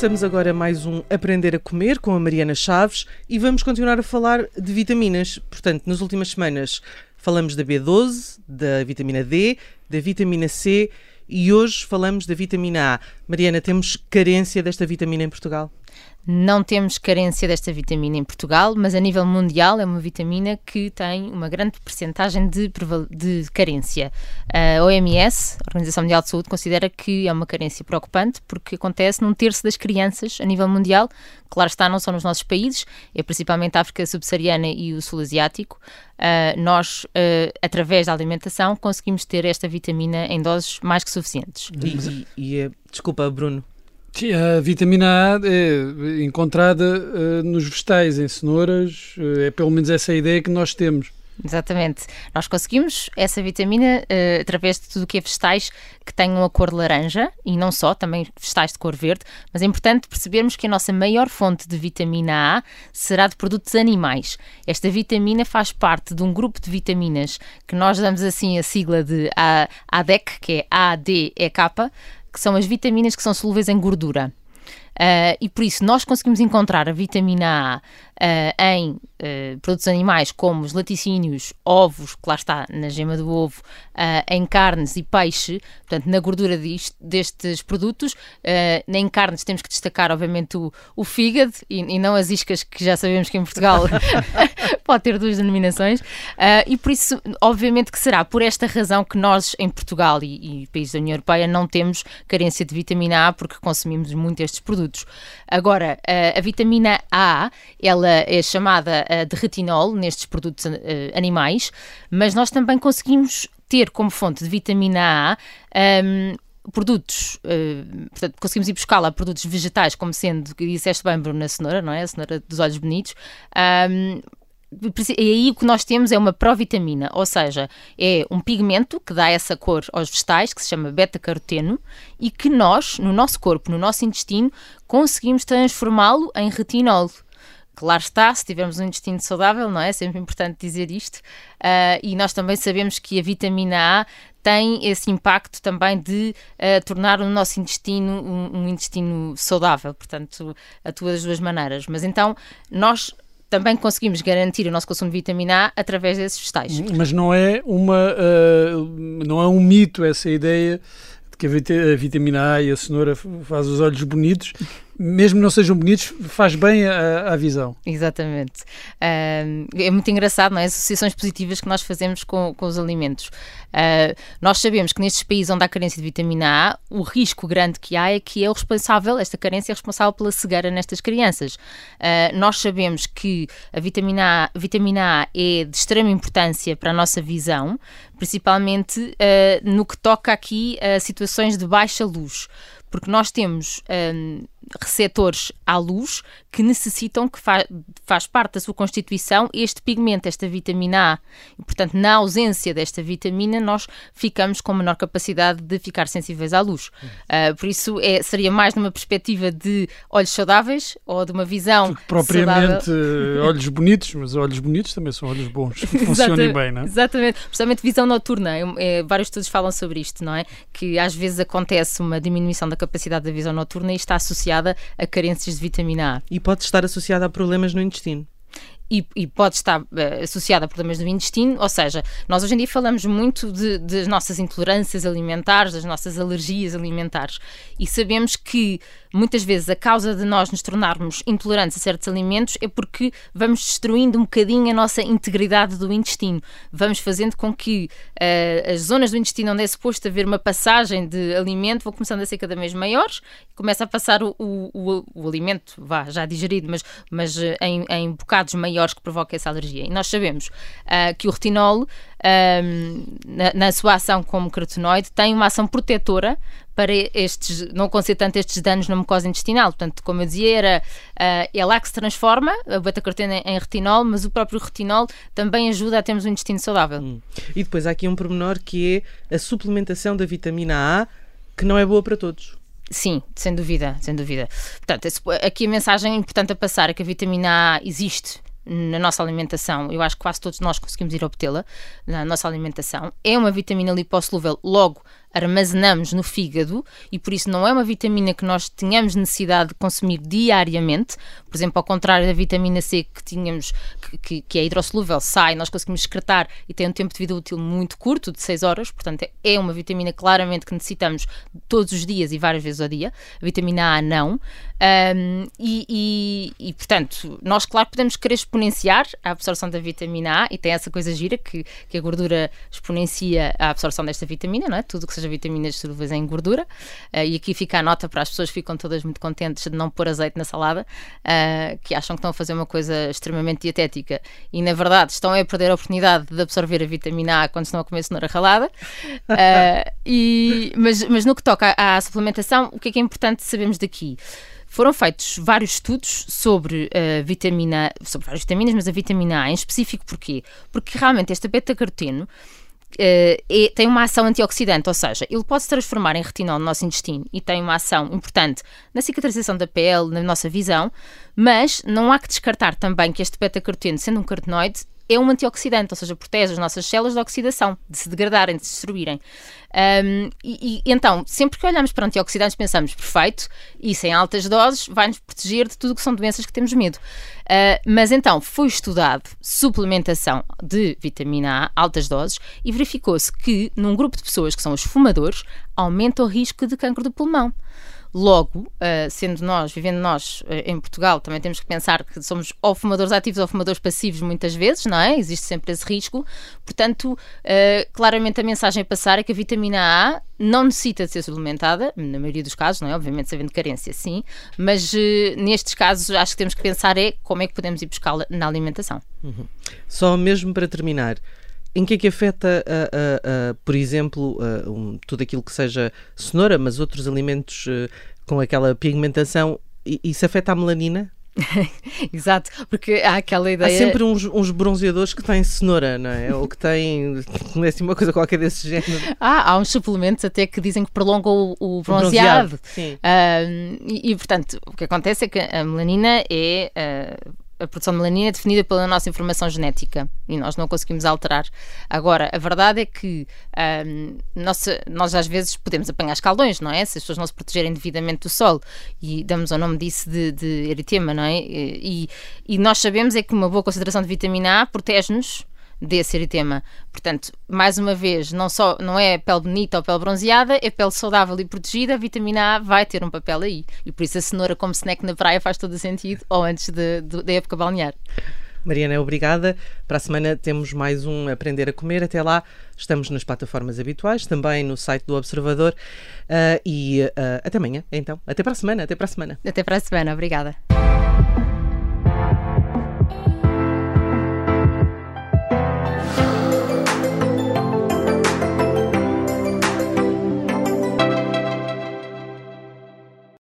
Começamos agora mais um Aprender a Comer com a Mariana Chaves e vamos continuar a falar de vitaminas. Portanto, nas últimas semanas falamos da B12, da vitamina D, da vitamina C e hoje falamos da vitamina A. Mariana, temos carência desta vitamina em Portugal? Não temos carência desta vitamina em Portugal, mas a nível mundial é uma vitamina que tem uma grande percentagem de, de carência. A OMS, a Organização Mundial de Saúde, considera que é uma carência preocupante porque acontece num terço das crianças a nível mundial. Claro está, não só nos nossos países, é principalmente a África subsaariana e o Sul Asiático. Uh, nós, uh, através da alimentação, conseguimos ter esta vitamina em doses mais que suficientes. E, e, e desculpa, Bruno, Sim, a vitamina A é encontrada uh, nos vegetais, em cenouras, uh, é pelo menos essa a ideia que nós temos. Exatamente. Nós conseguimos essa vitamina uh, através de tudo o que é vegetais que tenham a cor laranja e não só, também vegetais de cor verde, mas é importante percebermos que a nossa maior fonte de vitamina A será de produtos animais. Esta vitamina faz parte de um grupo de vitaminas que nós damos assim a sigla de ADEC, que é ADEK, que são as vitaminas que são solúveis em gordura. Uh, e por isso nós conseguimos encontrar a vitamina A uh, em uh, produtos animais como os laticínios, ovos, que lá está na gema do ovo, uh, em carnes e peixe, portanto, na gordura disto, destes produtos. em carnes temos que destacar, obviamente, o, o fígado e, e, não as iscas, que já sabemos que em Portugal pode ter duas denominações. e por isso, obviamente, que será por esta razão que nós, em Portugal e, e países da União Europeia, não temos carência de vitamina A porque consumimos muito estes produtos. Agora, a vitamina A, ela é chamada uh, de retinol nestes produtos uh, animais, mas nós também conseguimos ter como fonte de vitamina A um, produtos, uh, portanto, conseguimos ir buscá-la produtos vegetais, como sendo, que disseste bem, Bruno, a cenoura, não é? A cenoura dos olhos bonitos. Um, e aí o que nós temos é uma provitamina, ou seja, é um pigmento que dá essa cor aos vegetais, que se chama beta-caroteno, e que nós, no nosso corpo, no nosso intestino, conseguimos transformá-lo em retinol. Claro está, se tivermos um intestino saudável, não é? É sempre importante dizer isto. Uh, e nós também sabemos que a vitamina A tem esse impacto também de uh, tornar o nosso intestino um, um, intestino saudável, portanto, atua das duas maneiras. Mas então, nós também conseguimos garantir o nosso consumo de vitamina A através desses vegetais. Mas não é uma uh, não é um mito essa ideia de que a vitamina A e a cenoura faz os olhos bonitos mesmo não sejam bonitos, faz bem à, visão. Exatamente. Uh, é muito engraçado, não é? As associações positivas que nós fazemos com, com os alimentos. Uh, nós sabemos que nestes países onde há carência de vitamina A, o risco grande que há é que é o responsável, esta carência é responsável pela cegueira nestas crianças. Uh, nós sabemos que a vitamina a, vitamina a é de extrema importância para a nossa visão, principalmente no que toca aqui a situações de baixa luz porque nós temos receptores à luz que necessitam, que fa faz parte da sua constituição, este pigmento, esta vitamina A. E, portanto, na ausência desta vitamina, nós ficamos com menor capacidade de ficar sensíveis à luz. Uh, por isso, é, seria mais numa perspectiva de olhos saudáveis ou de uma visão. Propriamente saudável. olhos bonitos, mas olhos bonitos também são olhos bons, que funcionem bem, não é? Exatamente, precisamente visão noturna. É, vários estudos falam sobre isto, não é? Que às vezes acontece uma diminuição da capacidade da visão noturna e está associada a carências de vitamina A. E pode estar associada a problemas no intestino e, e, pode estar uh, associada a problemas do intestino, ou seja, nós hoje em dia falamos muito de, das nossas intolerâncias alimentares, das nossas alergias alimentares. E sabemos que muitas vezes a causa de nós nos tornarmos intolerantes a certos alimentos é porque vamos destruindo um bocadinho a nossa integridade do intestino. Vamos fazendo com que uh, as zonas do intestino onde é suposto haver uma passagem de alimento vão começando a ser cada vez maiores, começa a passar o, o, o, o alimento, vá, já digerido, mas, mas uh, em, em bocados maiores maiores que provocam essa alergia. E nós sabemos uh, que o retinol, um, na, na, sua ação como carotenoide, tem uma ação protetora para estes, não acontecer tanto estes danos na mucosa intestinal. Portanto, como eu dizia, era, uh, é lá que se transforma a beta-caroteno em retinol, mas o próprio retinol também ajuda a termos um intestino saudável. Hum. E depois há aqui um pormenor que é a suplementação da vitamina A, que não é boa para todos. Sim, sem dúvida, sem dúvida. Portanto, aqui a mensagem importante a passar é que a vitamina A existe na nossa alimentação, eu acho que quase todos nós conseguimos ir obtê-la na nossa alimentação. É uma vitamina lipossolúvel, logo armazenamos no fígado e por isso não é uma vitamina que nós tenhamos necessidade de consumir diariamente. Por exemplo, ao contrário da vitamina C que tínhamos, que, que é hidrossolúvel, sai, nós conseguimos excretar e tem um tempo de vida útil muito curto, de 6 horas, portanto é uma vitamina claramente que necessitamos todos os dias e várias vezes ao dia. A vitamina A não. Um, e, e, e, portanto, nós, claro, podemos querer exponenciar a absorção da vitamina A e tem essa coisa gira que, que a gordura exponencia a absorção desta vitamina, não é? Tudo que seja vitaminas solúveis em gordura. Uh, e aqui fica a nota para as pessoas que ficam todas muito contentes de não pôr azeite na salada, uh, que acham que estão a fazer uma coisa extremamente dietética e, na verdade, estão a perder a oportunidade de absorver a vitamina A quando estão a comer cenoura ralada. Uh, e, mas, mas no que toca à, à suplementação, o que é que é importante sabermos daqui? Foram feitos vários estudos sobre a vitamina, sobre várias vitaminas, mas a vitamina A em específico porquê? Porque realmente este beta-caroteno é, tem uma ação antioxidante, ou seja, ele pode se transformar em retinol no nosso intestino e tem uma ação importante na cicatrização da pele, na nossa visão, mas não há que descartar também que este beta-caroteno, sendo um carotenoide, é um antioxidante, ou seja, protege as nossas células da oxidação, de se degradarem, de se destruírem. Um, e, e, então, sempre que olhamos para antioxidantes, pensamos, perfeito, isso em altas doses vai-nos proteger de tudo que são doenças que temos medo. Uh, mas então, foi estudado suplementação de vitamina A, altas doses, e verificou-se que, num grupo de pessoas que são os fumadores, aumenta o risco de cancro do pulmão. Logo, uh, sendo nós, vivendo nós uh, em Portugal, também temos que pensar que somos ou fumadores ativos ou fumadores passivos muitas vezes, não é? Existe sempre esse risco. Portanto, uh, claramente a mensagem a passar é que a vitamina A não necessita de ser suplementada, na maioria dos casos, não é? Obviamente, sabendo carência, sim, mas nestes casos acho que temos que pensar é como é que podemos ir buscá-la na alimentação. Uhum. Só mesmo para terminar, em que é que afeta, uh, uh, uh, por exemplo, um, tudo aquilo que seja cenoura, mas outros alimentos com aquela pigmentação, isso afeta a melanina? Exato, porque há aquela ideia. Há sempre uns, uns, bronzeadores que têm cenoura, não é? Ou que têm assim, uma coisa qualquer desse género. Ah, há uns suplementos até que dizem que prolongam o, o bronzeado. O bronzeado e, e, portanto, o que acontece é que a melanina é. Uh, a produção de melanina é definida pela nossa informação genética e nós não conseguimos alterar. Agora, a verdade é que um, nossa, nós às vezes podemos apanhar escaldões, não é? Se as pessoas não se protegerem devidamente do sol e damos o nome disso de, de eritema, não é? E, e nós sabemos é que uma boa concentração de vitamina A protege-nos desse eritema. Portanto, mais uma vez, não só não é pele bonita ou pele bronzeada, é pele saudável e protegida, a vitamina A vai ter um papel aí. E por isso a cenoura como snack na praia faz todo o sentido, ou antes de, de, da época balnear. Mariana, obrigada. Para a semana temos mais um Aprender a Comer. Até lá, estamos nas plataformas habituais, também no site do Observador. Uh, e uh, até amanhã, então. Até para a semana. Até para a semana. Até para a semana. Obrigada.